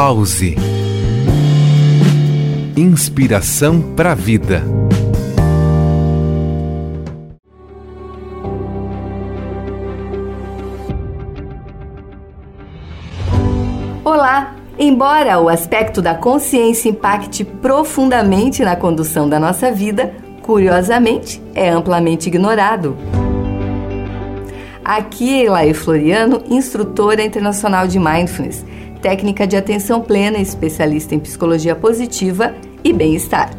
Pause. Inspiração para a vida. Olá! Embora o aspecto da consciência impacte profundamente na condução da nossa vida, curiosamente é amplamente ignorado. Aqui Elaine Floriano, instrutora internacional de Mindfulness, técnica de atenção plena, especialista em psicologia positiva e bem-estar.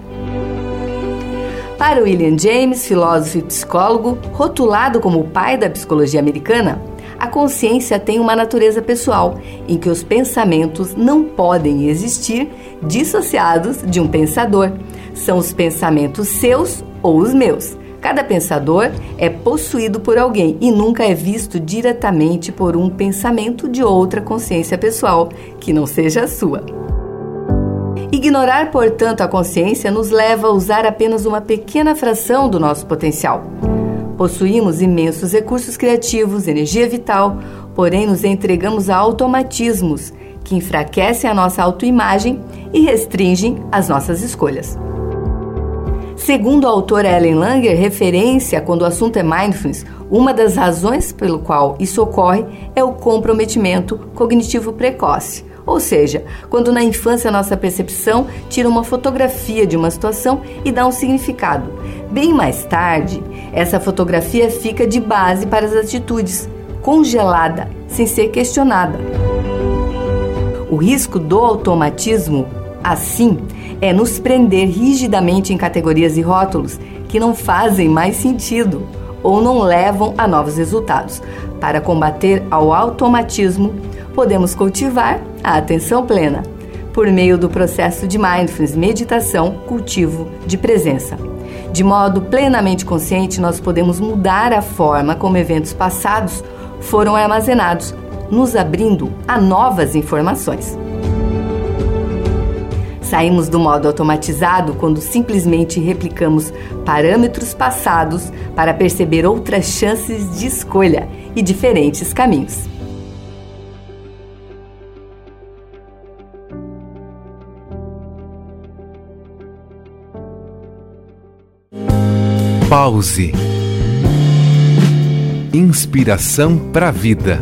Para William James, filósofo e psicólogo, rotulado como o pai da psicologia americana, a consciência tem uma natureza pessoal, em que os pensamentos não podem existir dissociados de um pensador. São os pensamentos seus ou os meus. Cada pensador é possuído por alguém e nunca é visto diretamente por um pensamento de outra consciência pessoal que não seja a sua. Ignorar, portanto, a consciência nos leva a usar apenas uma pequena fração do nosso potencial. Possuímos imensos recursos criativos, energia vital, porém nos entregamos a automatismos que enfraquecem a nossa autoimagem e restringem as nossas escolhas. Segundo a autora Ellen Langer, referência quando o assunto é mindfulness, uma das razões pelo qual isso ocorre é o comprometimento cognitivo precoce. Ou seja, quando na infância nossa percepção tira uma fotografia de uma situação e dá um significado. Bem mais tarde, essa fotografia fica de base para as atitudes, congelada, sem ser questionada. O risco do automatismo, assim, é nos prender rigidamente em categorias e rótulos que não fazem mais sentido ou não levam a novos resultados. Para combater ao automatismo, podemos cultivar a atenção plena por meio do processo de mindfulness, meditação, cultivo de presença. De modo plenamente consciente, nós podemos mudar a forma como eventos passados foram armazenados, nos abrindo a novas informações. Saímos do modo automatizado quando simplesmente replicamos parâmetros passados para perceber outras chances de escolha e diferentes caminhos. Pause. Inspiração para a vida.